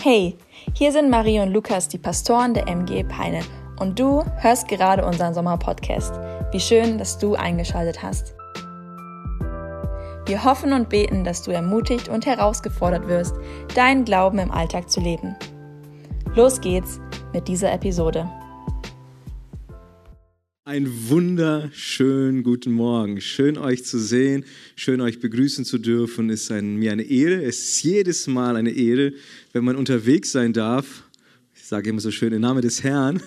Hey, hier sind Marie und Lukas, die Pastoren der MG Peine. Und du hörst gerade unseren Sommerpodcast. Wie schön, dass du eingeschaltet hast. Wir hoffen und beten, dass du ermutigt und herausgefordert wirst, deinen Glauben im Alltag zu leben. Los geht's mit dieser Episode. Ein wunderschönen guten Morgen. Schön euch zu sehen, schön euch begrüßen zu dürfen. Es ist ein, mir eine Ehre. Es ist jedes Mal eine Ehre, wenn man unterwegs sein darf. Ich sage immer so schön im Namen des Herrn.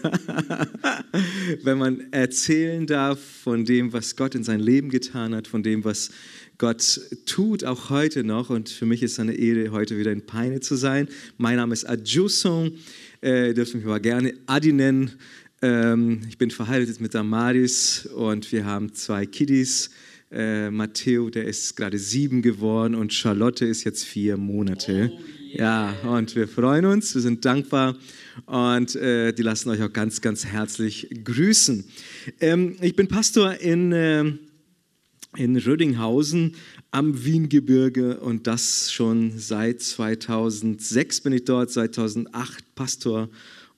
wenn man erzählen darf von dem, was Gott in sein Leben getan hat, von dem, was Gott tut, auch heute noch. Und für mich ist es eine Ehre, heute wieder in Peine zu sein. Mein Name ist Adjusong. Äh, dürft mich aber gerne Adi nennen. Ähm, ich bin verheiratet mit Damaris und wir haben zwei Kiddies. Äh, Matteo, der ist gerade sieben geworden und Charlotte ist jetzt vier Monate. Oh, yeah. Ja, und wir freuen uns, wir sind dankbar und äh, die lassen euch auch ganz, ganz herzlich grüßen. Ähm, ich bin Pastor in, äh, in Rödinghausen am Wiengebirge und das schon seit 2006 bin ich dort, 2008 Pastor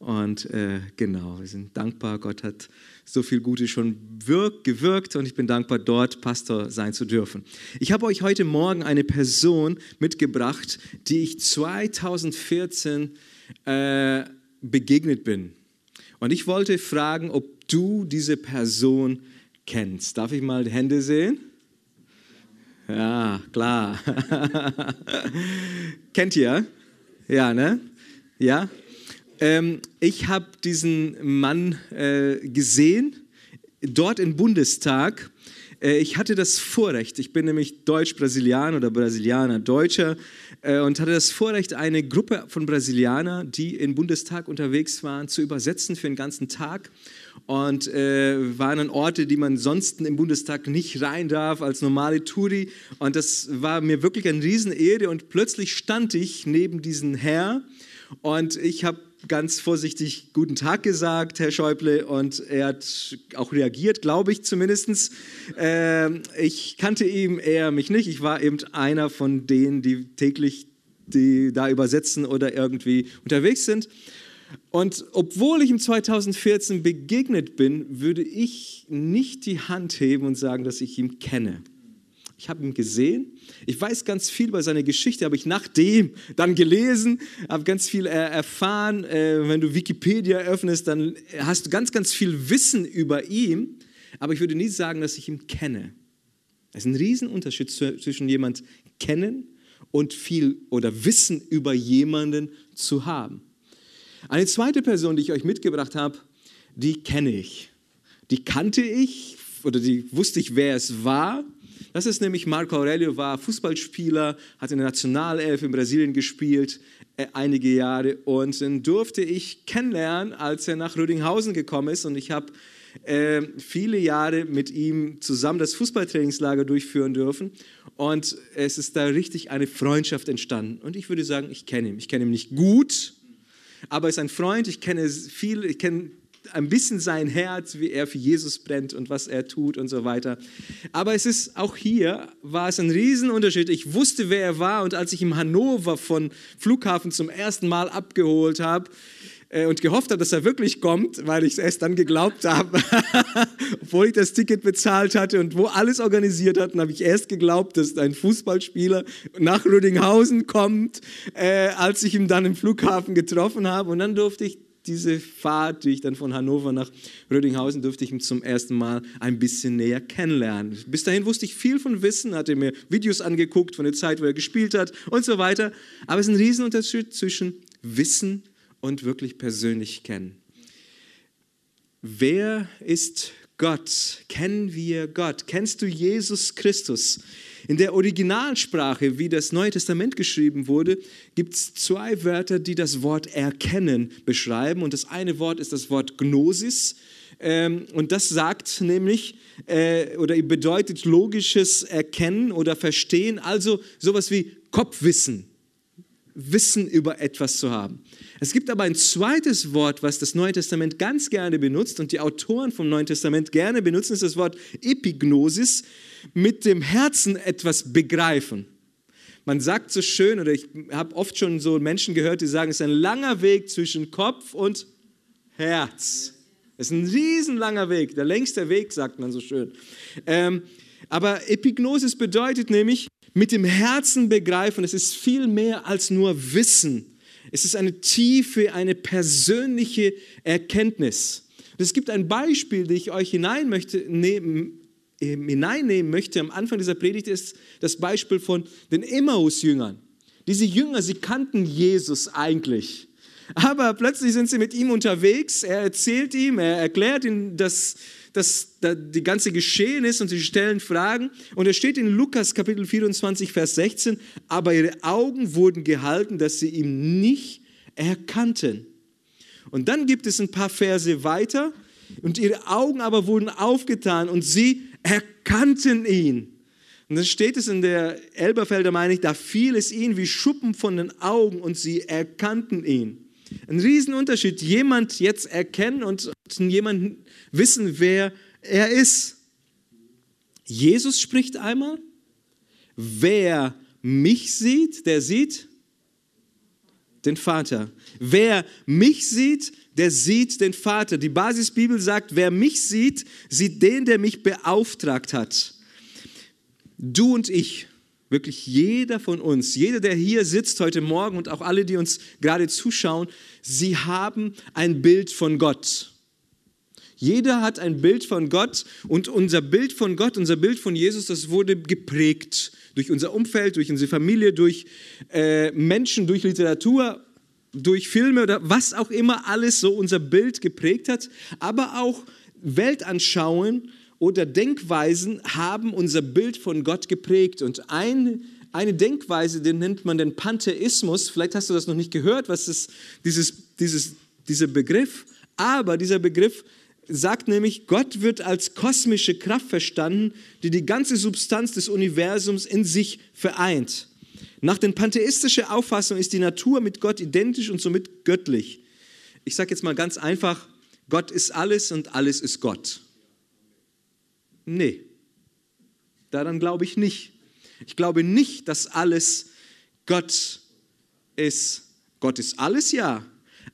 und äh, genau, wir sind dankbar. Gott hat so viel Gutes schon wirkt, gewirkt und ich bin dankbar, dort Pastor sein zu dürfen. Ich habe euch heute Morgen eine Person mitgebracht, die ich 2014 äh, begegnet bin. Und ich wollte fragen, ob du diese Person kennst. Darf ich mal die Hände sehen? Ja, klar. Kennt ihr? Ja, ne? Ja? Ähm, ich habe diesen Mann äh, gesehen, dort im Bundestag. Äh, ich hatte das Vorrecht, ich bin nämlich Deutsch-Brasilianer oder Brasilianer, Deutscher, äh, und hatte das Vorrecht, eine Gruppe von Brasilianern, die im Bundestag unterwegs waren, zu übersetzen für den ganzen Tag und äh, waren an Orte, die man sonst im Bundestag nicht rein darf als normale Touri. Und das war mir wirklich eine Riesenehre. Und plötzlich stand ich neben diesem Herr und ich habe ganz vorsichtig Guten Tag gesagt, Herr Schäuble, und er hat auch reagiert, glaube ich zumindest. Äh, ich kannte ihn, er mich nicht. Ich war eben einer von denen, die täglich die da übersetzen oder irgendwie unterwegs sind. Und obwohl ich im 2014 begegnet bin, würde ich nicht die Hand heben und sagen, dass ich ihn kenne. Ich habe ihn gesehen. Ich weiß ganz viel über seine Geschichte, habe ich nachdem dann gelesen, habe ganz viel erfahren. Äh, wenn du Wikipedia öffnest, dann hast du ganz, ganz viel Wissen über ihn. Aber ich würde nie sagen, dass ich ihn kenne. Es ist ein Riesenunterschied zwischen jemand kennen und viel oder Wissen über jemanden zu haben. Eine zweite Person, die ich euch mitgebracht habe, die kenne ich. Die kannte ich oder die wusste ich, wer es war. Das ist nämlich Marco Aurelio, war Fußballspieler, hat in der Nationalelf in Brasilien gespielt, äh, einige Jahre. Und den durfte ich kennenlernen, als er nach Rödinghausen gekommen ist. Und ich habe äh, viele Jahre mit ihm zusammen das Fußballtrainingslager durchführen dürfen. Und es ist da richtig eine Freundschaft entstanden. Und ich würde sagen, ich kenne ihn. Ich kenne ihn nicht gut, aber er ist ein Freund. Ich kenne viel, ich kenne ein bisschen sein Herz, wie er für Jesus brennt und was er tut und so weiter. Aber es ist auch hier, war es ein Riesenunterschied. Ich wusste, wer er war und als ich ihm Hannover von Flughafen zum ersten Mal abgeholt habe, äh, und gehofft habe, dass er wirklich kommt, weil ich es erst dann geglaubt habe, obwohl ich das Ticket bezahlt hatte und wo alles organisiert hatten, habe ich erst geglaubt, dass ein Fußballspieler nach Rödinghausen kommt, äh, als ich ihn dann im Flughafen getroffen habe. Und dann durfte ich diese Fahrt, die ich dann von Hannover nach Rödinghausen durfte ich ihn zum ersten Mal ein bisschen näher kennenlernen. Bis dahin wusste ich viel von Wissen, hatte mir Videos angeguckt von der Zeit, wo er gespielt hat und so weiter. Aber es ist ein Riesenunterschied zwischen Wissen und wirklich persönlich kennen. Wer ist Gott? Kennen wir Gott? Kennst du Jesus Christus? In der Originalsprache, wie das Neue Testament geschrieben wurde, gibt es zwei Wörter, die das Wort erkennen beschreiben. Und das eine Wort ist das Wort Gnosis. Ähm, und das sagt nämlich äh, oder bedeutet logisches Erkennen oder Verstehen, also sowas wie Kopfwissen, Wissen über etwas zu haben. Es gibt aber ein zweites Wort, was das Neue Testament ganz gerne benutzt und die Autoren vom Neuen Testament gerne benutzen, ist das Wort Epignosis, mit dem Herzen etwas begreifen. Man sagt so schön, oder ich habe oft schon so Menschen gehört, die sagen, es ist ein langer Weg zwischen Kopf und Herz. Es ist ein riesenlanger Weg, der längste Weg, sagt man so schön. Ähm, aber Epignosis bedeutet nämlich, mit dem Herzen begreifen, es ist viel mehr als nur Wissen. Es ist eine tiefe, eine persönliche Erkenntnis. Und es gibt ein Beispiel, das ich euch hinein möchte, nehmen, hineinnehmen möchte am Anfang dieser Predigt, ist das Beispiel von den Emmaus-Jüngern. Diese Jünger, sie kannten Jesus eigentlich. Aber plötzlich sind sie mit ihm unterwegs. Er erzählt ihm, er erklärt ihm das, das, das, die ganze Geschehen ist und sie stellen Fragen. Und es steht in Lukas Kapitel 24, Vers 16, aber ihre Augen wurden gehalten, dass sie ihn nicht erkannten. Und dann gibt es ein paar Verse weiter und ihre Augen aber wurden aufgetan und sie erkannten ihn. Und dann steht es in der Elberfelder, meine ich, da fiel es ihnen wie Schuppen von den Augen und sie erkannten ihn. Ein Riesenunterschied. Jemand jetzt erkennen und jemand wissen, wer er ist. Jesus spricht einmal, wer mich sieht, der sieht den Vater. Wer mich sieht, der sieht den Vater. Die Basisbibel sagt, wer mich sieht, sieht den, der mich beauftragt hat. Du und ich, wirklich jeder von uns, jeder, der hier sitzt heute Morgen und auch alle, die uns gerade zuschauen, sie haben ein Bild von Gott. Jeder hat ein Bild von Gott und unser Bild von Gott, unser Bild von Jesus, das wurde geprägt durch unser Umfeld, durch unsere Familie, durch äh, Menschen, durch Literatur, durch Filme oder was auch immer alles so unser Bild geprägt hat, aber auch Weltanschauen oder Denkweisen haben unser Bild von Gott geprägt. Und ein, eine Denkweise, den nennt man den Pantheismus. Vielleicht hast du das noch nicht gehört, was ist dieses, dieses, dieser Begriff. Aber dieser Begriff sagt nämlich, Gott wird als kosmische Kraft verstanden, die die ganze Substanz des Universums in sich vereint. Nach der pantheistischen Auffassung ist die Natur mit Gott identisch und somit göttlich. Ich sage jetzt mal ganz einfach, Gott ist alles und alles ist Gott. Nee, daran glaube ich nicht. Ich glaube nicht, dass alles Gott ist. Gott ist alles, ja.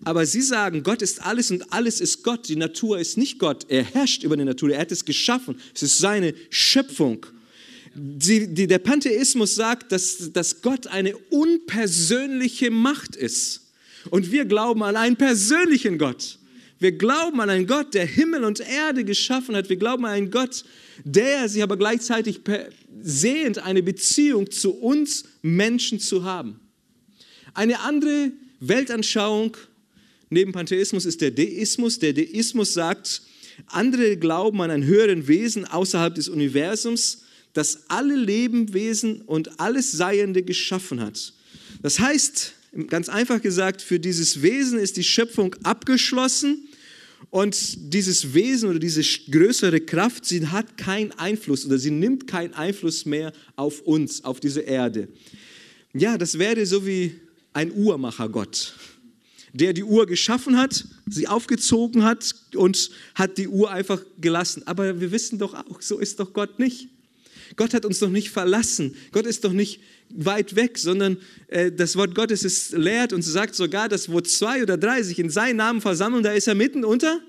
Aber sie sagen, Gott ist alles und alles ist Gott. Die Natur ist nicht Gott. Er herrscht über die Natur. Er hat es geschaffen. Es ist seine Schöpfung. Die, die, der Pantheismus sagt, dass, dass Gott eine unpersönliche Macht ist. Und wir glauben an einen persönlichen Gott. Wir glauben an einen Gott, der Himmel und Erde geschaffen hat. Wir glauben an einen Gott, der sich aber gleichzeitig sehnt, eine Beziehung zu uns Menschen zu haben. Eine andere Weltanschauung neben Pantheismus ist der Deismus. Der Deismus sagt, andere glauben an ein höheren Wesen außerhalb des Universums das alle Lebewesen und alles Seiende geschaffen hat. Das heißt, ganz einfach gesagt, für dieses Wesen ist die Schöpfung abgeschlossen und dieses Wesen oder diese größere Kraft, sie hat keinen Einfluss oder sie nimmt keinen Einfluss mehr auf uns, auf diese Erde. Ja, das wäre so wie ein Uhrmachergott, der die Uhr geschaffen hat, sie aufgezogen hat und hat die Uhr einfach gelassen. Aber wir wissen doch auch, so ist doch Gott nicht. Gott hat uns doch nicht verlassen. Gott ist doch nicht weit weg, sondern äh, das Wort Gottes ist, lehrt und sagt sogar, dass wo zwei oder drei sich in seinen Namen versammeln, da ist er mitten unter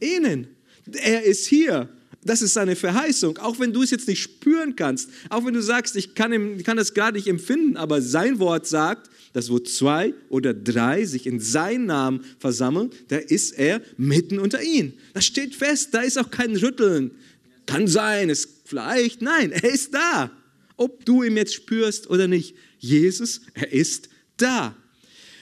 ihnen. Er ist hier. Das ist seine Verheißung. Auch wenn du es jetzt nicht spüren kannst, auch wenn du sagst, ich kann, ich kann das gar nicht empfinden, aber sein Wort sagt, dass wo zwei oder drei sich in seinen Namen versammeln, da ist er mitten unter ihnen. Das steht fest, da ist auch kein Rütteln. Kann sein, es vielleicht, nein, er ist da. Ob du ihn jetzt spürst oder nicht. Jesus, er ist da.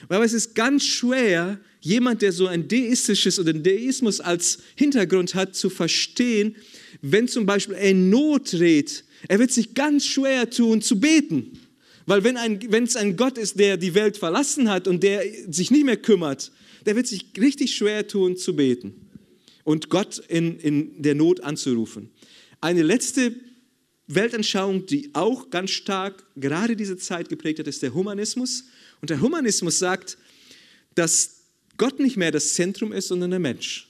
Aber es ist ganz schwer, jemand, der so ein deistisches oder einen Deismus als Hintergrund hat, zu verstehen, wenn zum Beispiel er in Not redet, er wird sich ganz schwer tun zu beten. Weil wenn, ein, wenn es ein Gott ist, der die Welt verlassen hat und der sich nicht mehr kümmert, der wird sich richtig schwer tun zu beten und Gott in, in der Not anzurufen. Eine letzte Weltanschauung, die auch ganz stark gerade diese Zeit geprägt hat, ist der Humanismus. Und der Humanismus sagt, dass Gott nicht mehr das Zentrum ist, sondern der Mensch.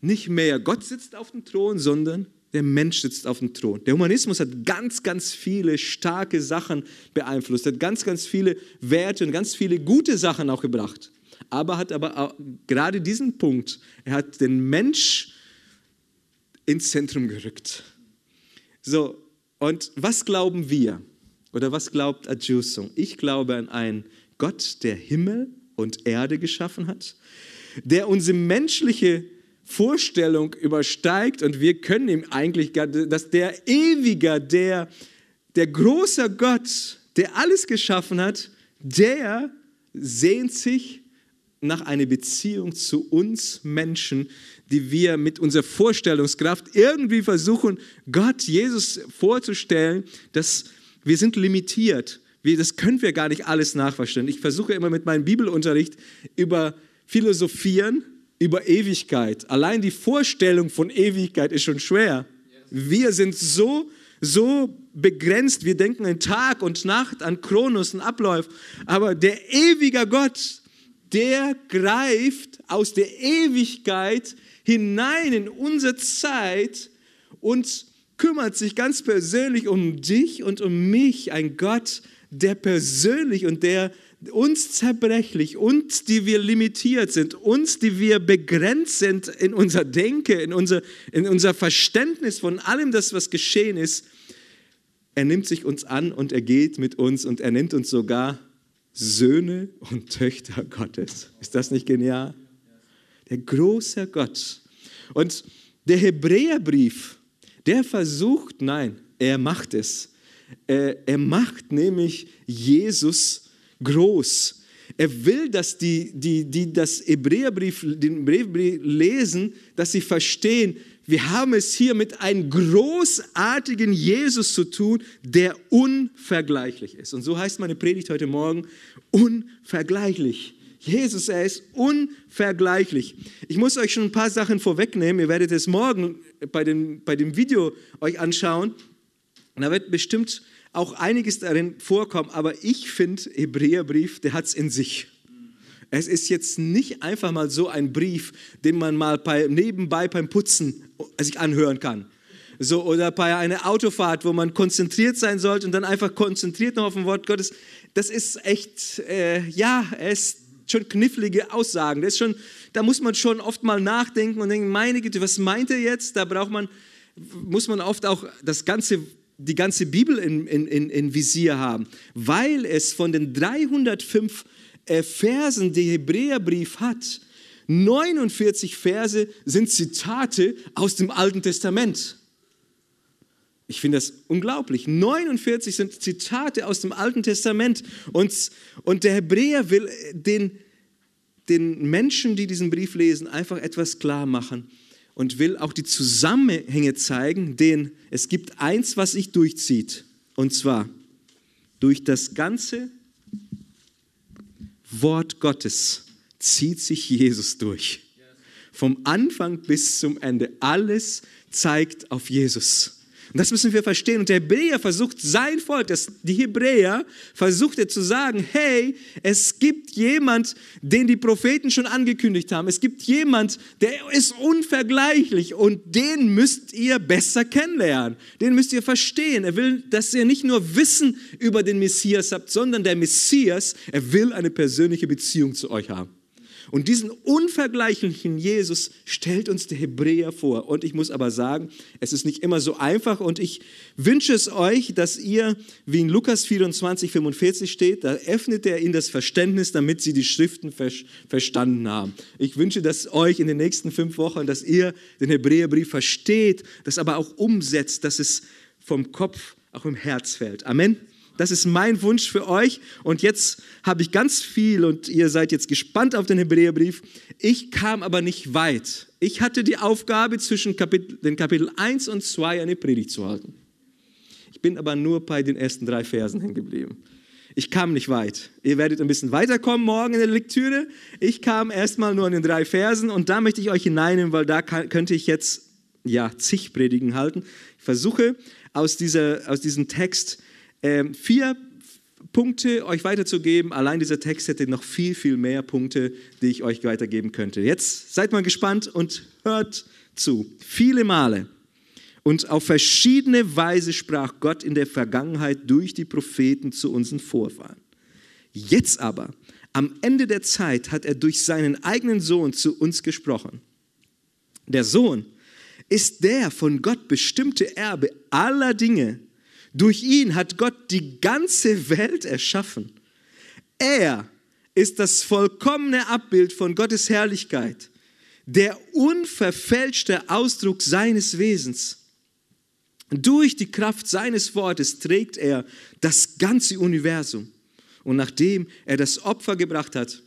Nicht mehr Gott sitzt auf dem Thron, sondern Der Mensch sitzt auf dem Thron. Der Humanismus hat ganz, ganz viele starke Sachen beeinflusst, hat ganz, ganz viele Werte und ganz viele gute Sachen auch gebracht. Aber hat aber gerade diesen Punkt, er hat den Mensch ins Zentrum gerückt. So, und was glauben wir? Oder was glaubt Adjusung? Ich glaube an einen Gott, der Himmel und Erde geschaffen hat, der unsere menschliche Vorstellung übersteigt und wir können ihm eigentlich, dass der Ewiger, der, der große Gott, der alles geschaffen hat, der sehnt sich nach einer Beziehung zu uns Menschen, die wir mit unserer Vorstellungskraft irgendwie versuchen, Gott, Jesus vorzustellen, dass wir sind limitiert. Wir, das können wir gar nicht alles nachverstehen. Ich versuche immer mit meinem Bibelunterricht über Philosophieren über Ewigkeit. Allein die Vorstellung von Ewigkeit ist schon schwer. Wir sind so, so begrenzt. Wir denken an Tag und Nacht, an Kronos und Abläufe. Aber der ewige Gott, der greift aus der Ewigkeit hinein in unsere Zeit und kümmert sich ganz persönlich um dich und um mich. Ein Gott, der persönlich und der uns zerbrechlich, uns, die wir limitiert sind, uns, die wir begrenzt sind in unser Denken, in unser, in unser Verständnis von allem das, was geschehen ist, er nimmt sich uns an und er geht mit uns und er nennt uns sogar Söhne und Töchter Gottes. Ist das nicht genial? Der große Gott. Und der Hebräerbrief, der versucht, nein, er macht es. Er macht nämlich Jesus groß. Er will, dass die, die, die das Hebräerbrief, den Hebräerbrief lesen, dass sie verstehen, wir haben es hier mit einem großartigen Jesus zu tun, der unvergleichlich ist. Und so heißt meine Predigt heute Morgen, unvergleichlich. Jesus, er ist unvergleichlich. Ich muss euch schon ein paar Sachen vorwegnehmen. Ihr werdet es morgen bei dem, bei dem Video euch anschauen. Und da wird bestimmt auch einiges darin vorkommen, aber ich finde, Hebräerbrief, der hat es in sich. Es ist jetzt nicht einfach mal so ein Brief, den man mal bei, nebenbei beim Putzen sich anhören kann. So, oder bei einer Autofahrt, wo man konzentriert sein sollte und dann einfach konzentriert noch auf ein Wort Gottes. Das ist echt, äh, ja, es schon knifflige Aussagen. Das ist schon, da muss man schon oft mal nachdenken und denken, meine Güte, was meint er jetzt? Da braucht man, muss man oft auch das ganze die ganze Bibel in, in, in, in Visier haben, weil es von den 305 äh, Versen, die Hebräerbrief hat, 49 Verse sind Zitate aus dem Alten Testament. Ich finde das unglaublich. 49 sind Zitate aus dem Alten Testament. Und, und der Hebräer will den, den Menschen, die diesen Brief lesen, einfach etwas klar machen und will auch die Zusammenhänge zeigen, denn es gibt eins, was sich durchzieht, und zwar durch das ganze Wort Gottes zieht sich Jesus durch. Vom Anfang bis zum Ende. Alles zeigt auf Jesus. Und das müssen wir verstehen. Und der Hebräer versucht sein Volk, das, die Hebräer, versucht er zu sagen, hey, es gibt jemand, den die Propheten schon angekündigt haben. Es gibt jemand, der ist unvergleichlich und den müsst ihr besser kennenlernen. Den müsst ihr verstehen. Er will, dass ihr nicht nur Wissen über den Messias habt, sondern der Messias, er will eine persönliche Beziehung zu euch haben. Und diesen unvergleichlichen Jesus stellt uns der Hebräer vor. Und ich muss aber sagen, es ist nicht immer so einfach. Und ich wünsche es euch, dass ihr, wie in Lukas 24, 45 steht, da öffnet er ihnen das Verständnis, damit sie die Schriften verstanden haben. Ich wünsche das euch in den nächsten fünf Wochen, dass ihr den Hebräerbrief versteht, das aber auch umsetzt, dass es vom Kopf auch im Herz fällt. Amen. Das ist mein Wunsch für euch. Und jetzt habe ich ganz viel und ihr seid jetzt gespannt auf den Hebräerbrief. Ich kam aber nicht weit. Ich hatte die Aufgabe, zwischen Kapitel, den Kapitel 1 und 2 eine Predigt zu halten. Ich bin aber nur bei den ersten drei Versen hängen geblieben. Ich kam nicht weit. Ihr werdet ein bisschen weiterkommen morgen in der Lektüre. Ich kam erstmal nur an den drei Versen und da möchte ich euch hineinnehmen, weil da kann, könnte ich jetzt ja zig Predigen halten. Ich versuche aus, dieser, aus diesem Text ähm, vier Punkte euch weiterzugeben. Allein dieser Text hätte noch viel, viel mehr Punkte, die ich euch weitergeben könnte. Jetzt seid mal gespannt und hört zu. Viele Male Und auf verschiedene Weise sprach Gott in der Vergangenheit durch die Propheten zu unseren Vorfahren. Jetzt aber, am Ende der Zeit, hat er durch seinen eigenen Sohn zu uns gesprochen. Der Sohn ist der von Gott bestimmte Erbe aller Dinge. Durch ihn hat Gott die ganze Welt erschaffen. Er ist das vollkommene Abbild von Gottes Herrlichkeit, der unverfälschte Ausdruck seines Wesens. Durch die Kraft seines Wortes trägt er das ganze Universum. Und nachdem er das Opfer gebracht hat,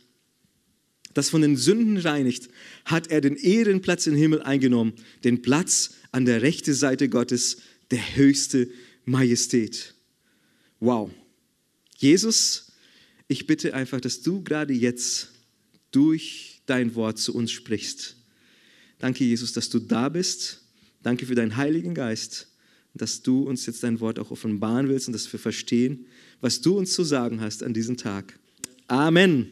das von den Sünden reinigt, hat er den Ehrenplatz im Himmel eingenommen, den Platz an der rechten Seite Gottes, der höchste Majestät. Wow. Jesus, ich bitte einfach, dass du gerade jetzt durch dein Wort zu uns sprichst. Danke, Jesus, dass du da bist. Danke für deinen Heiligen Geist, dass du uns jetzt dein Wort auch offenbaren willst und dass wir verstehen, was du uns zu sagen hast an diesem Tag. Amen.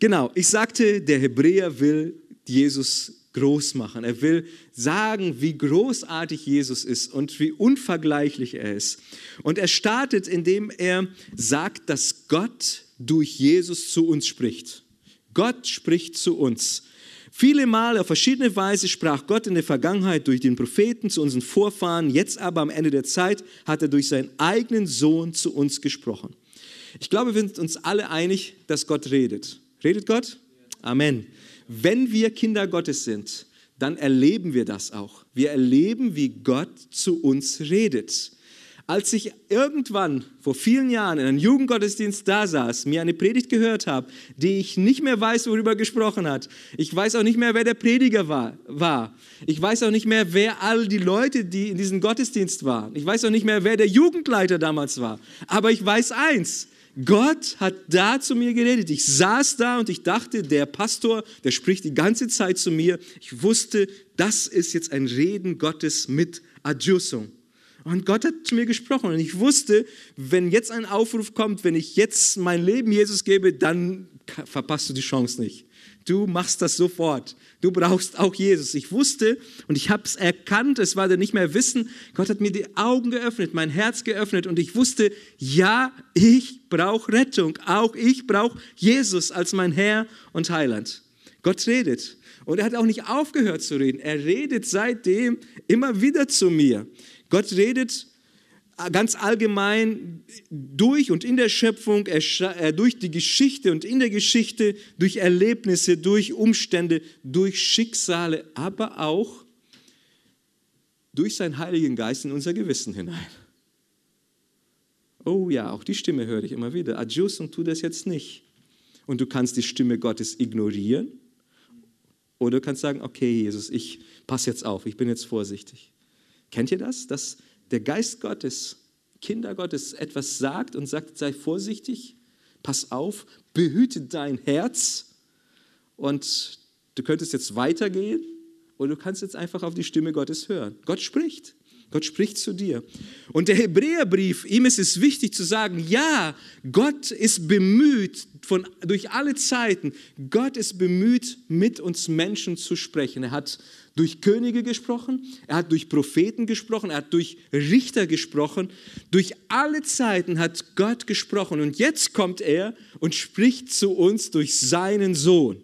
Genau, ich sagte, der Hebräer will Jesus groß machen. Er will sagen, wie großartig Jesus ist und wie unvergleichlich er ist. Und er startet, indem er sagt, dass Gott durch Jesus zu uns spricht. Gott spricht zu uns. Viele Male auf verschiedene Weise sprach Gott in der Vergangenheit durch den Propheten zu unseren Vorfahren, jetzt aber am Ende der Zeit hat er durch seinen eigenen Sohn zu uns gesprochen. Ich glaube, wir sind uns alle einig, dass Gott redet. Redet Gott? Amen. Wenn wir Kinder Gottes sind, dann erleben wir das auch. Wir erleben, wie Gott zu uns redet. Als ich irgendwann vor vielen Jahren in einem Jugendgottesdienst da saß, mir eine Predigt gehört habe, die ich nicht mehr weiß, worüber gesprochen hat. Ich weiß auch nicht mehr, wer der Prediger war, war. Ich weiß auch nicht mehr, wer all die Leute, die in diesem Gottesdienst waren. Ich weiß auch nicht mehr, wer der Jugendleiter damals war. Aber ich weiß eins, Gott hat da zu mir geredet. Ich saß da und ich dachte, der Pastor, der spricht die ganze Zeit zu mir. Ich wusste, das ist jetzt ein Reden Gottes mit Adjusung. Und Gott hat zu mir gesprochen und ich wusste, wenn jetzt ein Aufruf kommt, wenn ich jetzt mein Leben Jesus gebe, dann verpasst du die Chance nicht. Du machst das sofort. Du brauchst auch Jesus. Ich wusste und ich habe es erkannt, es war dann nicht mehr Wissen. Gott hat mir die Augen geöffnet, mein Herz geöffnet und ich wusste, ja, ich brauche Rettung. Auch ich brauche Jesus als mein Herr und Heiland. Gott redet. Und er hat auch nicht aufgehört zu reden. Er redet seitdem immer wieder zu mir. Gott redet ganz allgemein durch und in der Schöpfung, durch die Geschichte und in der Geschichte, durch Erlebnisse, durch Umstände, durch Schicksale, aber auch durch seinen Heiligen Geist in unser Gewissen hinein. Oh ja, auch die Stimme höre ich immer wieder. Adjus und tu das jetzt nicht. Und du kannst die Stimme Gottes ignorieren oder du kannst sagen, okay Jesus, ich passe jetzt auf, ich bin jetzt vorsichtig. Kennt ihr das? Dass der Geist Gottes, Kinder Gottes etwas sagt und sagt, sei vorsichtig, pass auf, behüte dein Herz und du könntest jetzt weitergehen oder du kannst jetzt einfach auf die Stimme Gottes hören. Gott spricht. Gott spricht zu dir. Und der Hebräerbrief, ihm ist es wichtig zu sagen, ja, Gott ist bemüht, von, durch alle Zeiten, Gott ist bemüht, mit uns Menschen zu sprechen. Er hat durch Könige gesprochen, er hat durch Propheten gesprochen, er hat durch Richter gesprochen. Durch alle Zeiten hat Gott gesprochen. Und jetzt kommt er und spricht zu uns durch seinen Sohn.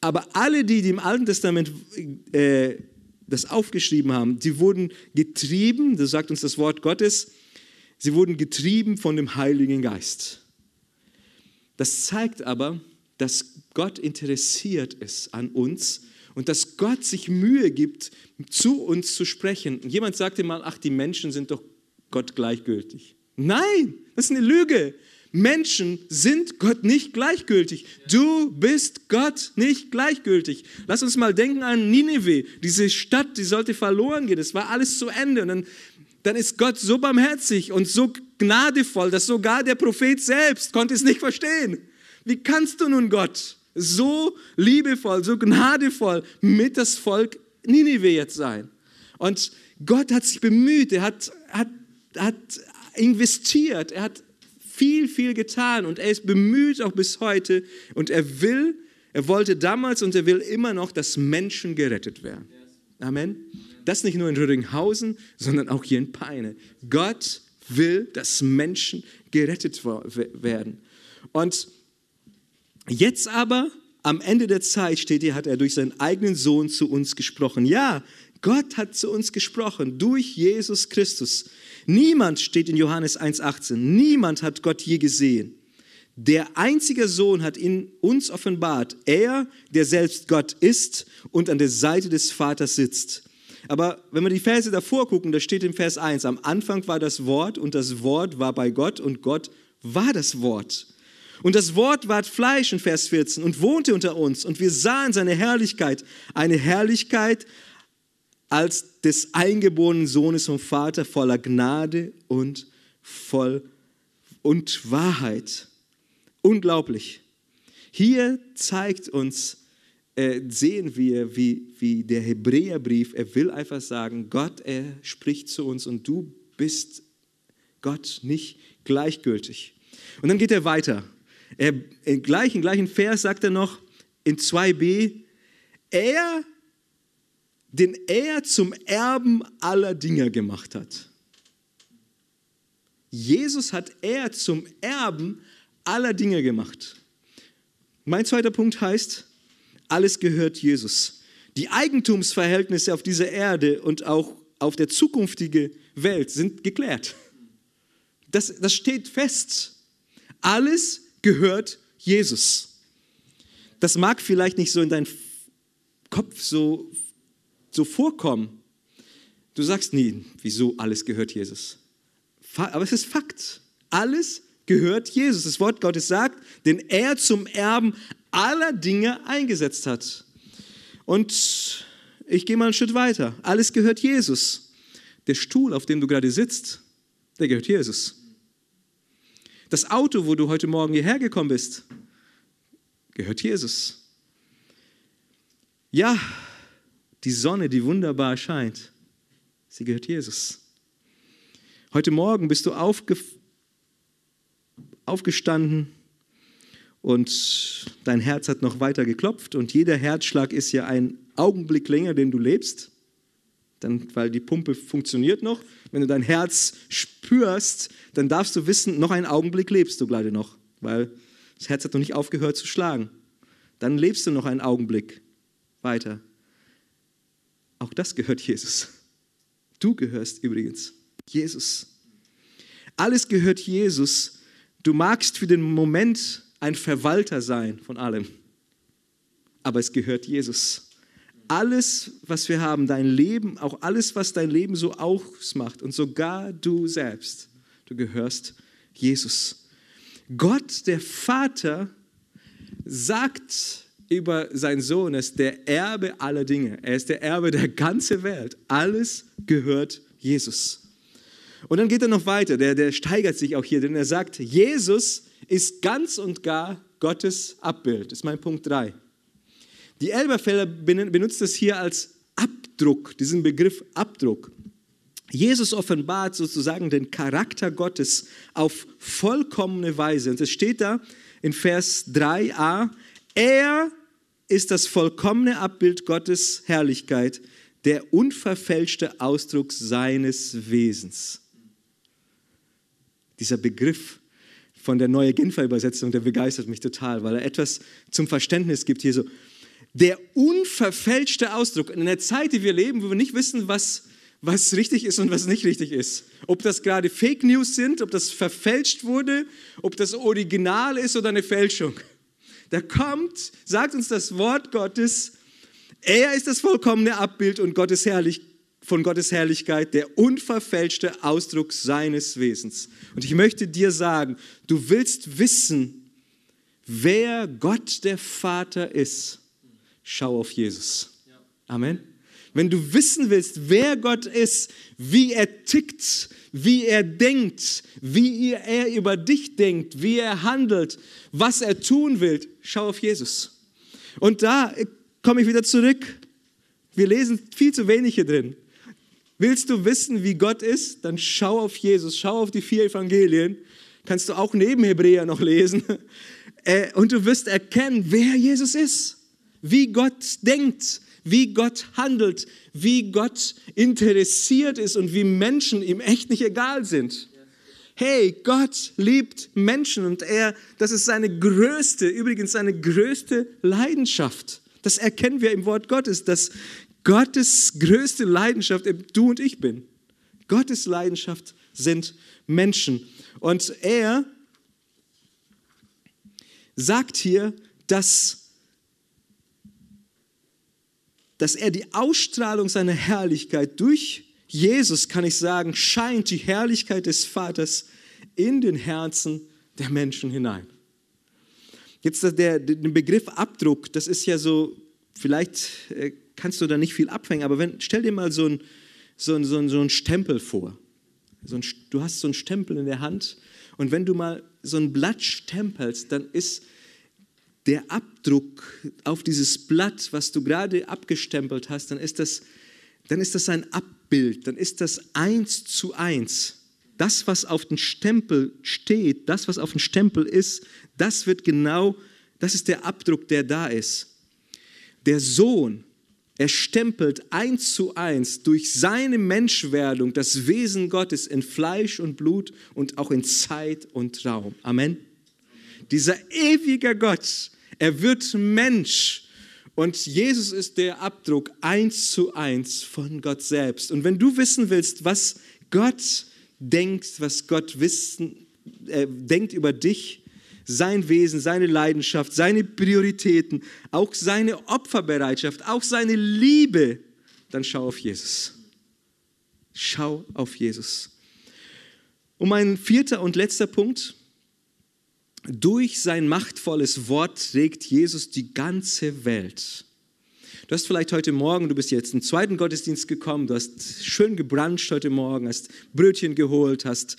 Aber alle, die, im Alten Testament äh, das aufgeschrieben haben, die wurden getrieben, das sagt uns das Wort Gottes, sie wurden getrieben von dem Heiligen Geist. Das zeigt aber, dass Gott interessiert ist an uns und dass Gott sich Mühe gibt, zu uns zu sprechen. Jemand sagte mal, ach, die Menschen sind doch Gott gleichgültig. Nein, das ist eine Lüge. Menschen sind Gott nicht gleichgültig. Du bist Gott nicht gleichgültig. Lass uns mal denken an Nineveh. Diese Stadt, die sollte verloren gehen. Es war alles zu Ende. Und dann, dann ist Gott so barmherzig und so gnadevoll, dass sogar der Prophet selbst konnte es nicht verstehen. Wie kannst du nun Gott so liebevoll, so gnadevoll mit das Volk Nineveh jetzt sein? Und Gott hat sich bemüht, er hat, hat, hat investiert, er hat viel, viel getan und er ist bemüht auch bis heute und er will, er wollte damals und er will immer noch, dass Menschen gerettet werden. Amen. Das nicht nur in Rödinghausen, sondern auch hier in Peine. Gott will, dass Menschen gerettet werden. Und jetzt aber, am Ende der Zeit steht hier, hat er durch seinen eigenen Sohn zu uns gesprochen. Ja, Gott hat zu uns gesprochen durch Jesus Christus. Niemand steht in Johannes 1,18. Niemand hat Gott je gesehen. Der einzige Sohn hat ihn uns offenbart. Er, der selbst Gott ist und an der Seite des Vaters sitzt. Aber wenn wir die Verse davor gucken, da steht im Vers 1, am Anfang war das Wort und das Wort war bei Gott und Gott war das Wort. Und das Wort ward Fleisch in Vers 14 und wohnte unter uns und wir sahen seine Herrlichkeit, eine Herrlichkeit als des eingeborenen Sohnes vom Vater voller Gnade und voll und Wahrheit. Unglaublich. Hier zeigt uns, äh, sehen wir, wie, wie der Hebräerbrief, er will einfach sagen, Gott, er spricht zu uns und du bist Gott nicht gleichgültig. Und dann geht er weiter. Er, im, gleichen, gleichen Vers sagt er noch in 2b, er, den er zum Erben aller Dinge gemacht hat. Jesus hat er zum Erben aller Dinge gemacht. Mein zweiter Punkt heißt, alles gehört Jesus. Die Eigentumsverhältnisse auf dieser Erde und auch auf der zukünftigen Welt sind geklärt. Das, das steht fest. Alles gehört Jesus. Das mag vielleicht nicht so in deinen Kopf so, so vorkommen. Du sagst nie, wieso alles gehört Jesus. Aber es ist Fakt. Alles gehört Jesus. Das Wort Gottes sagt, den er zum Erben aller Dinge eingesetzt hat. Und ich gehe mal einen Schritt weiter. Alles gehört Jesus. Der Stuhl, auf dem du gerade sitzt, der gehört Jesus. Das Auto, wo du heute Morgen hierher gekommen bist, gehört Jesus. Ja, die Sonne, die wunderbar scheint, sie gehört Jesus. Heute Morgen bist du aufgefallen aufgestanden und dein Herz hat noch weiter geklopft und jeder Herzschlag ist ja ein Augenblick länger, den du lebst, dann, weil die Pumpe funktioniert noch. Wenn du dein Herz spürst, dann darfst du wissen, noch einen Augenblick lebst du gerade noch, weil das Herz hat noch nicht aufgehört zu schlagen. Dann lebst du noch einen Augenblick weiter. Auch das gehört Jesus. Du gehörst übrigens Jesus. Alles gehört Jesus Du magst für den Moment ein Verwalter sein von allem, aber es gehört Jesus. Alles, was wir haben, dein Leben, auch alles, was dein Leben so ausmacht und sogar du selbst, du gehörst Jesus. Gott, der Vater, sagt über seinen Sohn, er ist der Erbe aller Dinge. Er ist der Erbe der ganzen Welt. Alles gehört Jesus. Und dann geht er noch weiter, der, der steigert sich auch hier, denn er sagt, Jesus ist ganz und gar Gottes Abbild. Das ist mein Punkt 3. Die Elberfelder benutzt das hier als Abdruck, diesen Begriff Abdruck. Jesus offenbart sozusagen den Charakter Gottes auf vollkommene Weise. Und es steht da in Vers 3a, er ist das vollkommene Abbild Gottes Herrlichkeit, der unverfälschte Ausdruck seines Wesens dieser Begriff von der Neue Genfer Übersetzung, der begeistert mich total, weil er etwas zum Verständnis gibt hier so. Der unverfälschte Ausdruck in einer Zeit, die wir leben, wo wir nicht wissen, was, was richtig ist und was nicht richtig ist. Ob das gerade Fake News sind, ob das verfälscht wurde, ob das Original ist oder eine Fälschung. Da kommt, sagt uns das Wort Gottes, er ist das vollkommene Abbild und Gottes Herrlichkeit von Gottes Herrlichkeit, der unverfälschte Ausdruck seines Wesens. Und ich möchte dir sagen, du willst wissen, wer Gott der Vater ist. Schau auf Jesus. Amen. Wenn du wissen willst, wer Gott ist, wie er tickt, wie er denkt, wie er über dich denkt, wie er handelt, was er tun will, schau auf Jesus. Und da komme ich wieder zurück. Wir lesen viel zu wenig hier drin. Willst du wissen, wie Gott ist? Dann schau auf Jesus, schau auf die vier Evangelien. Kannst du auch neben Hebräer noch lesen. Äh, und du wirst erkennen, wer Jesus ist, wie Gott denkt, wie Gott handelt, wie Gott interessiert ist und wie Menschen ihm echt nicht egal sind. Hey, Gott liebt Menschen und er, das ist seine größte, übrigens seine größte Leidenschaft. Das erkennen wir im Wort Gottes, dass Gottes größte Leidenschaft du und ich bin. Gottes Leidenschaft sind Menschen. Und er sagt hier, dass, dass er die Ausstrahlung seiner Herrlichkeit durch Jesus, kann ich sagen, scheint die Herrlichkeit des Vaters in den Herzen der Menschen hinein. Jetzt der, der Begriff Abdruck, das ist ja so, vielleicht äh, kannst du da nicht viel abhängen, aber wenn, stell dir mal so einen so so ein, so ein Stempel vor. So ein, du hast so einen Stempel in der Hand und wenn du mal so ein Blatt stempelst, dann ist der Abdruck auf dieses Blatt, was du gerade abgestempelt hast, dann ist das, dann ist das ein Abbild, dann ist das eins zu eins. Das, was auf dem Stempel steht, das, was auf dem Stempel ist, das wird genau, das ist der Abdruck, der da ist. Der Sohn, er stempelt eins zu eins durch seine Menschwerdung das Wesen Gottes in Fleisch und Blut und auch in Zeit und Raum. Amen. Dieser ewige Gott, er wird Mensch. Und Jesus ist der Abdruck eins zu eins von Gott selbst. Und wenn du wissen willst, was Gott denkt, was Gott wissen, äh, denkt über dich, sein Wesen, seine Leidenschaft, seine Prioritäten, auch seine Opferbereitschaft, auch seine Liebe, dann schau auf Jesus. Schau auf Jesus. Und mein vierter und letzter Punkt, durch sein machtvolles Wort trägt Jesus die ganze Welt. Du hast vielleicht heute Morgen, du bist jetzt im zweiten Gottesdienst gekommen, du hast schön gebranscht heute Morgen, hast Brötchen geholt, hast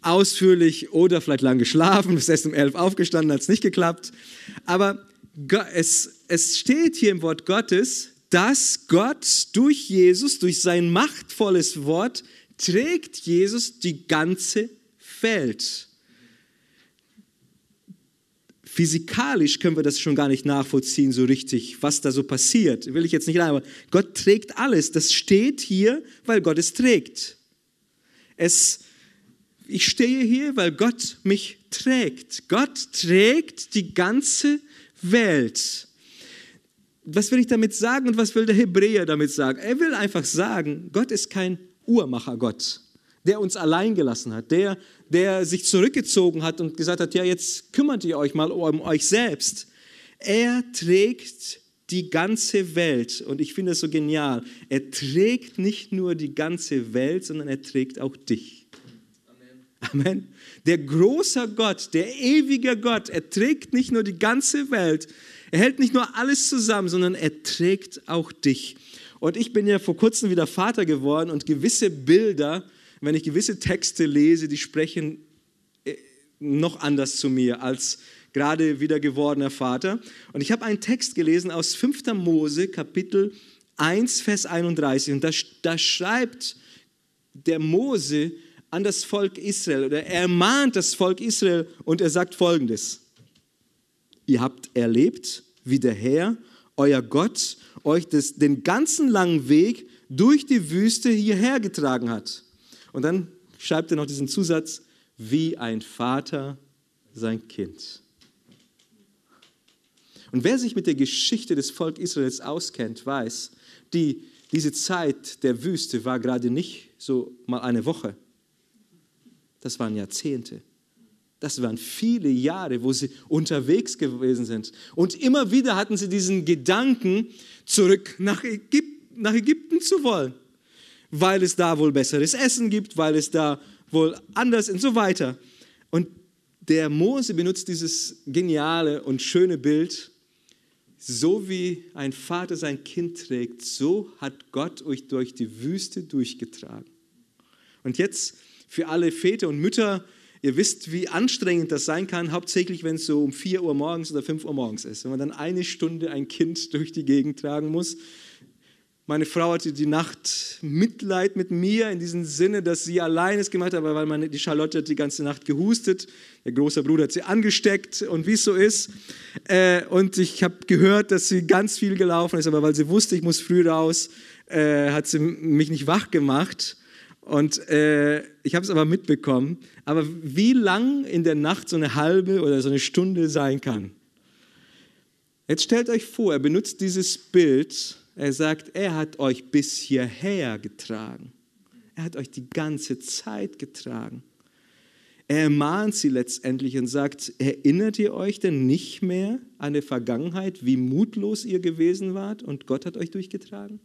ausführlich oder vielleicht lang geschlafen, bist erst um elf aufgestanden, hat es nicht geklappt. Aber es, es steht hier im Wort Gottes, dass Gott durch Jesus, durch sein machtvolles Wort, trägt Jesus die ganze Welt. Physikalisch können wir das schon gar nicht nachvollziehen so richtig, was da so passiert. Will ich jetzt nicht rein, aber Gott trägt alles. Das steht hier, weil Gott es trägt. Es, ich stehe hier, weil Gott mich trägt. Gott trägt die ganze Welt. Was will ich damit sagen und was will der Hebräer damit sagen? Er will einfach sagen, Gott ist kein Uhrmacher-Gott, der uns allein gelassen hat, der der sich zurückgezogen hat und gesagt hat, ja, jetzt kümmert ihr euch mal um euch selbst. Er trägt die ganze Welt und ich finde es so genial. Er trägt nicht nur die ganze Welt, sondern er trägt auch dich. Amen. Amen. Der große Gott, der ewige Gott, er trägt nicht nur die ganze Welt, er hält nicht nur alles zusammen, sondern er trägt auch dich. Und ich bin ja vor kurzem wieder Vater geworden und gewisse Bilder, wenn ich gewisse Texte lese, die sprechen äh, noch anders zu mir als gerade wieder gewordener Vater. Und ich habe einen Text gelesen aus 5. Mose, Kapitel 1, Vers 31. Und da, da schreibt der Mose an das Volk Israel oder er ermahnt das Volk Israel und er sagt folgendes. Ihr habt erlebt, wie der Herr, euer Gott, euch das, den ganzen langen Weg durch die Wüste hierher getragen hat. Und dann schreibt er noch diesen Zusatz, wie ein Vater sein Kind. Und wer sich mit der Geschichte des Volk Israels auskennt, weiß, die, diese Zeit der Wüste war gerade nicht so mal eine Woche. Das waren Jahrzehnte. Das waren viele Jahre, wo sie unterwegs gewesen sind. Und immer wieder hatten sie diesen Gedanken, zurück nach, Ägyp nach Ägypten zu wollen weil es da wohl besseres Essen gibt, weil es da wohl anders und so weiter. Und der Mose benutzt dieses geniale und schöne Bild, so wie ein Vater sein Kind trägt, so hat Gott euch durch die Wüste durchgetragen. Und jetzt für alle Väter und Mütter, ihr wisst, wie anstrengend das sein kann, hauptsächlich wenn es so um 4 Uhr morgens oder 5 Uhr morgens ist. Wenn man dann eine Stunde ein Kind durch die Gegend tragen muss, Meine Frau hatte die Nacht Mitleid mit mir in diesem Sinne, dass sie allein es gemacht hat, weil meine, die Charlotte hat die ganze Nacht gehustet. Ihr großer Bruder hat sie angesteckt und wie es so ist. Äh, und ich habe gehört, dass sie ganz viel gelaufen ist, aber weil sie wusste, ich muss früh raus, äh, hat sie mich nicht wach gemacht. Und äh, ich habe es aber mitbekommen. Aber wie lang in der Nacht so eine halbe oder so eine Stunde sein kann. Jetzt stellt euch vor, er benutzt dieses Bild er sagt, er hat euch bis hierher getragen. Er hat euch die ganze Zeit getragen. Er ermahnt sie letztendlich und sagt, erinnert ihr euch denn nicht mehr an die Vergangenheit, wie mutlos ihr gewesen wart und Gott hat euch durchgetragen?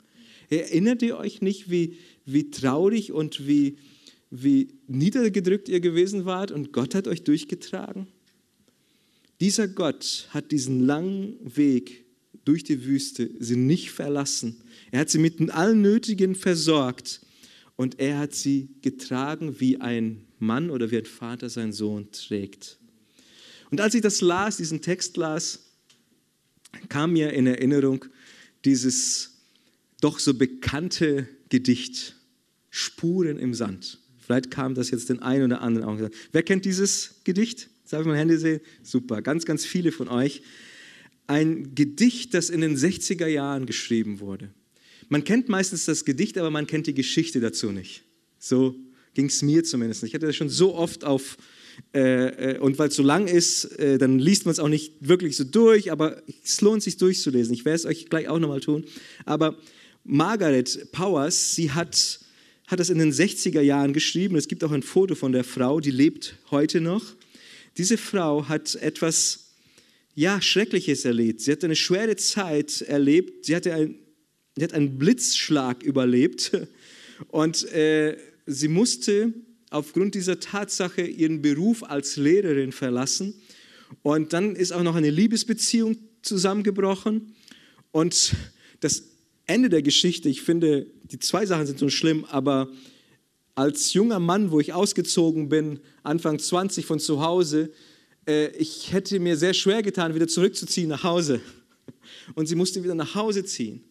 Erinnert ihr euch nicht, wie, wie traurig und wie, wie niedergedrückt ihr gewesen wart und Gott hat euch durchgetragen? Dieser Gott hat diesen langen Weg durch die Wüste, sie nicht verlassen. Er hat sie mit allen Nötigen versorgt und er hat sie getragen, wie ein Mann oder wie ein Vater seinen Sohn trägt. Und als ich das las, diesen Text las, kam mir in Erinnerung dieses doch so bekannte Gedicht Spuren im Sand. Vielleicht kam das jetzt den einen oder anderen auch. Wer kennt dieses Gedicht? Darf ich mein Handy sehen? Super, ganz, ganz viele von euch ein Gedicht, das in den 60er Jahren geschrieben wurde. Man kennt meistens das Gedicht, aber man kennt die Geschichte dazu nicht. So ging es mir zumindest. Ich hatte das schon so oft auf, äh, äh und weil es so lang ist, äh, dann liest man es auch nicht wirklich so durch, aber es lohnt sich durchzulesen. Ich werde es euch gleich auch nochmal tun. Aber Margaret Powers, sie hat, hat das in den 60er Jahren geschrieben. Es gibt auch ein Foto von der Frau, die lebt heute noch. Diese Frau hat etwas ja, Schreckliches erlebt. Sie hat eine schwere Zeit erlebt. Sie, hatte ein, sie hat einen Blitzschlag überlebt und äh, sie musste aufgrund dieser Tatsache ihren Beruf als Lehrerin verlassen. Und dann ist auch noch eine Liebesbeziehung zusammengebrochen. Und das Ende der Geschichte, ich finde, die zwei Sachen sind so schlimm, aber als junger Mann, wo ich ausgezogen bin, Anfang 20 von zu Hause, äh, ich hätte mir sehr schwer getan, wieder zurückzuziehen nach Hause. Und sie musste wieder nach Hause ziehen.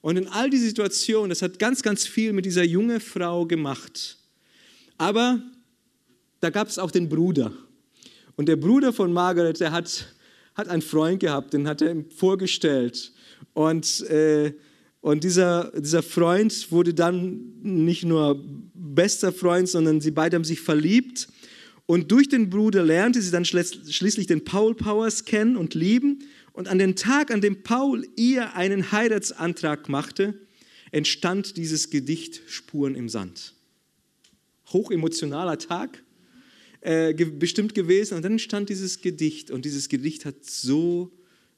Und in all die Situationen, das hat ganz, ganz viel mit dieser jungen Frau gemacht. Aber da gab es auch den Bruder. Und der Bruder von Margaret, der hat, hat einen Freund gehabt, den hat er ihm vorgestellt. Und, äh, und dieser, dieser Freund wurde dann nicht nur bester Freund, sondern sie beide haben sich verliebt. Und durch den Bruder lernte sie dann schließlich den Paul Powers kennen und lieben. Und an dem Tag, an dem Paul ihr einen Heiratsantrag machte, entstand dieses Gedicht Spuren im Sand. Hochemotionaler Tag äh, bestimmt gewesen. Und dann entstand dieses Gedicht. Und dieses Gedicht hat so,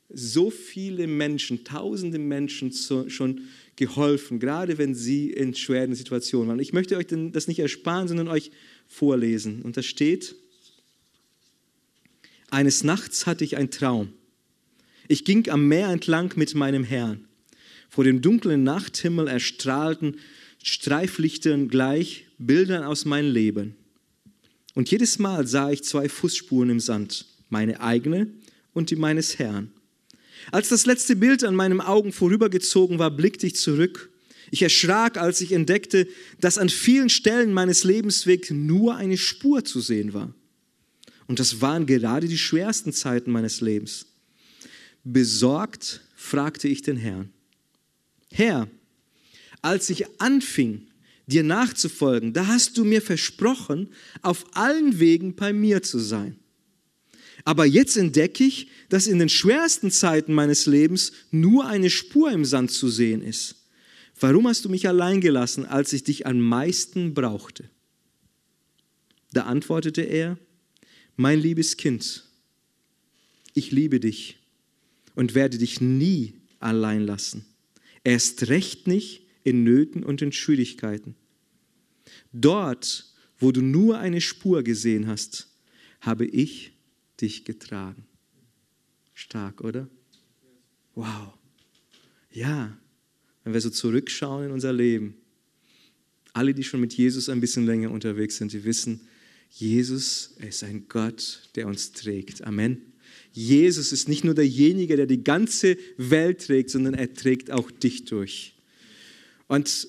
so viele Menschen, tausende Menschen so, schon geholfen, gerade wenn sie in schweren Situationen waren. Ich möchte euch das nicht ersparen, sondern euch vorlesen. Und da steht, eines Nachts hatte ich einen Traum. Ich ging am Meer entlang mit meinem Herrn. Vor dem dunklen Nachthimmel erstrahlten Streiflichtern gleich Bildern aus meinem Leben. Und jedes Mal sah ich zwei Fußspuren im Sand, meine eigene und die meines Herrn. Als das letzte Bild an meinen Augen vorübergezogen war, blickte ich zurück ich erschrak, als ich entdeckte, dass an vielen Stellen meines Lebenswegs nur eine Spur zu sehen war. Und das waren gerade die schwersten Zeiten meines Lebens. Besorgt fragte ich den Herrn, Herr, als ich anfing, dir nachzufolgen, da hast du mir versprochen, auf allen Wegen bei mir zu sein. Aber jetzt entdecke ich, dass in den schwersten Zeiten meines Lebens nur eine Spur im Sand zu sehen ist. Warum hast du mich allein gelassen, als ich dich am meisten brauchte? Da antwortete er, mein liebes Kind, ich liebe dich und werde dich nie allein lassen. Erst recht nicht in Nöten und in Schwierigkeiten. Dort, wo du nur eine Spur gesehen hast, habe ich dich getragen. Stark, oder? Wow. Ja, wenn wir so zurückschauen in unser Leben, alle, die schon mit Jesus ein bisschen länger unterwegs sind, die wissen, Jesus ist ein Gott, der uns trägt. Amen. Jesus ist nicht nur derjenige, der die ganze Welt trägt, sondern er trägt auch dich durch. Und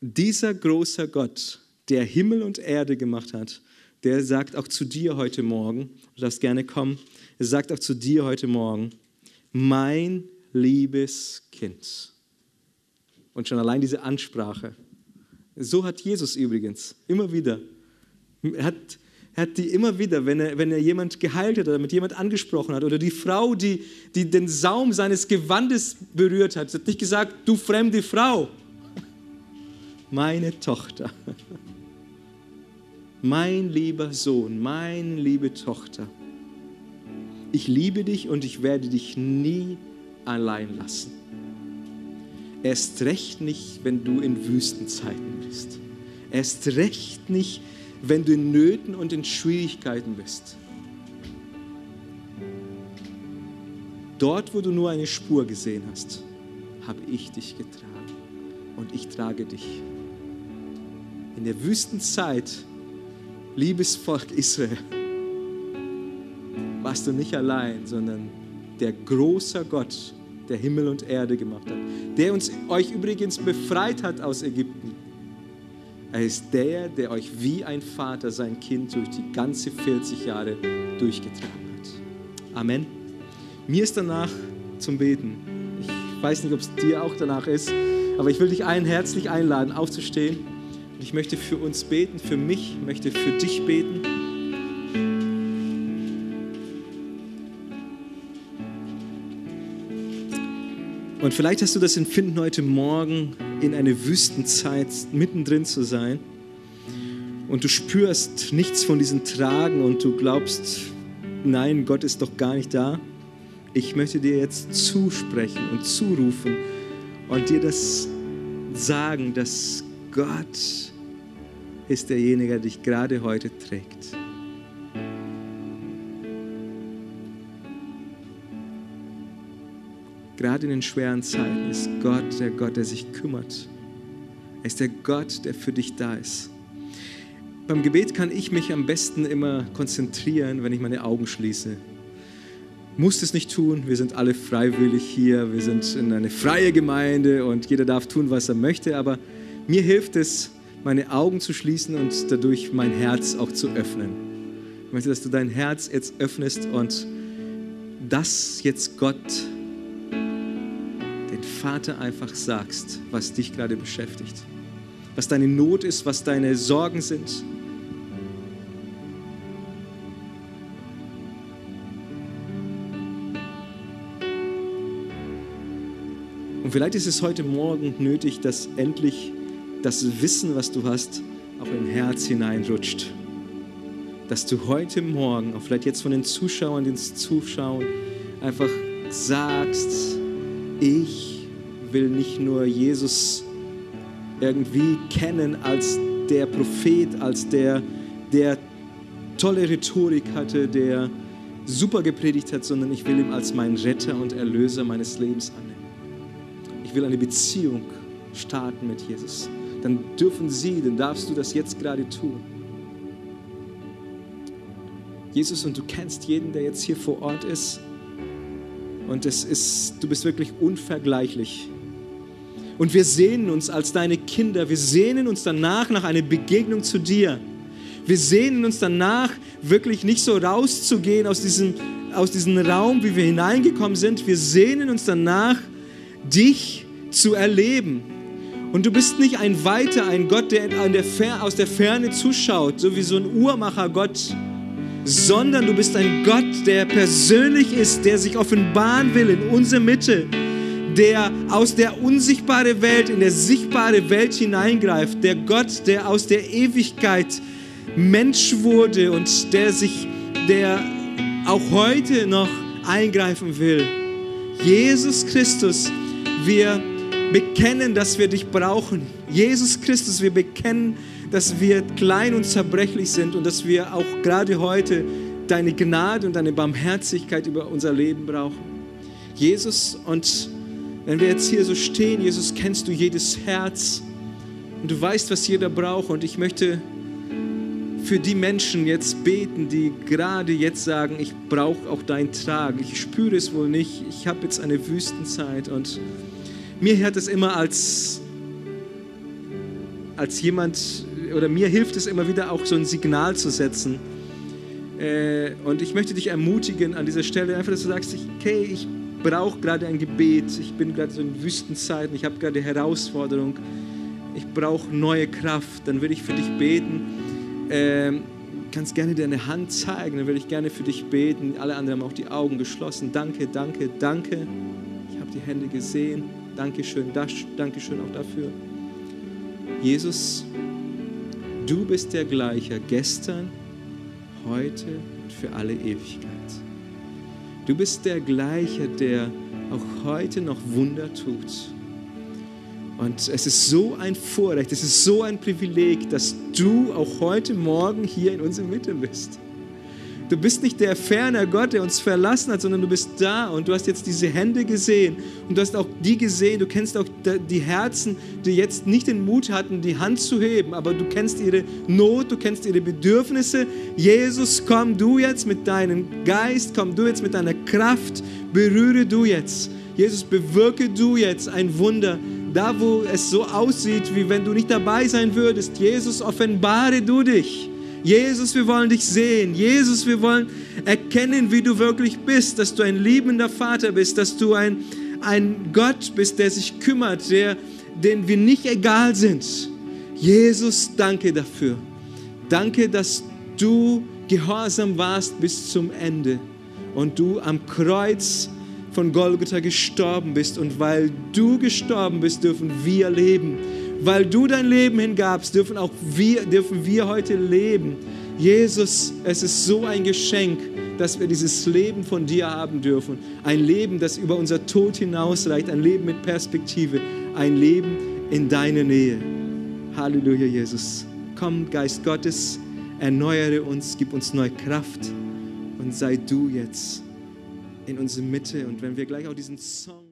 dieser große Gott, der Himmel und Erde gemacht hat, der sagt auch zu dir heute Morgen, du darfst gerne kommen, er sagt auch zu dir heute Morgen, mein liebes Kind. Und schon allein diese Ansprache. So hat Jesus übrigens immer wieder. Er hat, er hat die immer wieder, wenn er, wenn er jemand geheilt hat oder mit jemand angesprochen hat oder die Frau, die, die den Saum seines Gewandes berührt hat, hat nicht gesagt, du fremde Frau, meine Tochter, mein lieber Sohn, meine liebe Tochter, ich liebe dich und ich werde dich nie allein lassen. Erst recht nicht, wenn du in Wüstenzeiten bist. Erst recht nicht, wenn du in Nöten und in Schwierigkeiten bist. Dort, wo du nur eine Spur gesehen hast, habe ich dich getragen und ich trage dich. In der Wüstenzeit, liebes Volk Israel, warst du nicht allein, sondern der große Gott, der Himmel und Erde gemacht hat, der uns euch übrigens befreit hat aus Ägypten. Er ist der, der euch wie ein Vater sein Kind durch die ganze 40 Jahre durchgetragen hat. Amen. Mir ist danach zum Beten. Ich weiß nicht, ob es dir auch danach ist, aber ich will dich allen herzlich einladen, aufzustehen. Und ich möchte für uns beten, für mich, möchte für dich beten. Und vielleicht hast du das Empfinden heute Morgen, in eine Wüstenzeit mittendrin zu sein. Und du spürst nichts von diesen Tragen und du glaubst, nein, Gott ist doch gar nicht da. Ich möchte dir jetzt zusprechen und zurufen und dir das sagen, dass Gott ist derjenige, der dich gerade heute trägt. Gerade in den schweren Zeiten ist Gott der Gott, der sich kümmert. Er ist der Gott, der für dich da ist. Beim Gebet kann ich mich am besten immer konzentrieren, wenn ich meine Augen schließe. Muss es nicht tun, wir sind alle freiwillig hier, wir sind in eine freie Gemeinde und jeder darf tun, was er möchte, aber mir hilft es, meine Augen zu schließen und dadurch mein Herz auch zu öffnen. Ich möchte, dass du dein Herz jetzt öffnest und das jetzt Gott Vater einfach sagst, was dich gerade beschäftigt, was deine Not ist, was deine Sorgen sind. Und vielleicht ist es heute Morgen nötig, dass endlich das Wissen, was du hast, auch dein Herz hineinrutscht. Dass du heute Morgen, auch vielleicht jetzt von den Zuschauern, die uns zuschauen, einfach sagst, ich will nicht nur Jesus irgendwie kennen als der Prophet, als der, der tolle Rhetorik hatte, der super gepredigt hat, sondern ich will ihn als meinen Retter und Erlöser meines Lebens annehmen. Ich will eine Beziehung starten mit Jesus. Dann dürfen Sie, dann darfst du das jetzt gerade tun. Jesus, und du kennst jeden, der jetzt hier vor Ort ist. Und es ist, du bist wirklich unvergleichlich und wir sehnen uns als deine Kinder, wir sehnen uns danach nach einer Begegnung zu dir. Wir sehnen uns danach, wirklich nicht so rauszugehen aus diesem, aus diesem Raum, wie wir hineingekommen sind. Wir sehnen uns danach, dich zu erleben. Und du bist nicht ein Weiter, ein Gott, der, der aus der Ferne zuschaut, so wie so ein Uhrmacher-Gott, sondern du bist ein Gott, der persönlich ist, der sich offenbaren will in unsere Mitte, der aus der unsichtbaren Welt in der sichtbare Welt hineingreift, der Gott, der aus der Ewigkeit Mensch wurde und der sich, der auch heute noch eingreifen will. Jesus Christus, wir bekennen, dass wir dich brauchen. Jesus Christus, wir bekennen, dass wir klein und zerbrechlich sind und dass wir auch gerade heute deine Gnade und deine Barmherzigkeit über unser Leben brauchen. Jesus, und wenn wir jetzt hier so stehen, Jesus, kennst du jedes Herz und du weißt, was jeder braucht. Und ich möchte für die Menschen jetzt beten, die gerade jetzt sagen, ich brauche auch dein Tragen. Ich spüre es wohl nicht. Ich habe jetzt eine Wüstenzeit und mir hört es immer als als jemand, oder mir hilft es immer wieder auch so ein Signal zu setzen. Äh, und ich möchte dich ermutigen an dieser Stelle, einfach, dass du sagst, okay, ich brauche gerade ein Gebet, ich bin gerade so in Wüstenzeiten, ich habe gerade Herausforderung, ich brauche neue Kraft, dann würde ich für dich beten. Ähm, kannst gerne deine Hand zeigen, dann würde ich gerne für dich beten. Alle anderen haben auch die Augen geschlossen. Danke, danke, danke. Ich habe die Hände gesehen. Dankeschön, das, Dankeschön auch dafür. Jesus, du bist der gleiche gestern, heute und für alle Ewigkeit. Du bist der gleiche, der auch heute noch Wunder tut. Und es ist so ein Vorrecht, es ist so ein Privileg, dass du auch heute Morgen hier in unserer Mitte bist. Du bist nicht der ferne Gott, der uns verlassen hat, sondern du bist da und du hast jetzt diese Hände gesehen und du hast auch die gesehen, du kennst auch die Herzen, die jetzt nicht den Mut hatten, die Hand zu heben, aber du kennst ihre Not, du kennst ihre Bedürfnisse. Jesus, komm du jetzt mit deinem Geist, komm du jetzt mit deiner Kraft, berühre du jetzt. Jesus, bewirke du jetzt ein Wunder, da wo es so aussieht, wie wenn du nicht dabei sein würdest. Jesus, offenbare du dich. Jesus, wir wollen dich sehen. Jesus, wir wollen erkennen, wie du wirklich bist, dass du ein liebender Vater bist, dass du ein, ein Gott bist, der sich kümmert, der, den wir nicht egal sind. Jesus, danke dafür. Danke, dass du gehorsam warst bis zum Ende und du am Kreuz von Golgotha gestorben bist. Und weil du gestorben bist, dürfen wir leben weil du dein Leben hingabst, dürfen auch wir, dürfen wir heute leben. Jesus, es ist so ein Geschenk, dass wir dieses Leben von dir haben dürfen. Ein Leben, das über unser Tod hinausreicht, ein Leben mit Perspektive, ein Leben in deiner Nähe. Halleluja, Jesus. Komm, Geist Gottes, erneuere uns, gib uns neue Kraft und sei du jetzt in unserer Mitte. Und wenn wir gleich auch diesen Song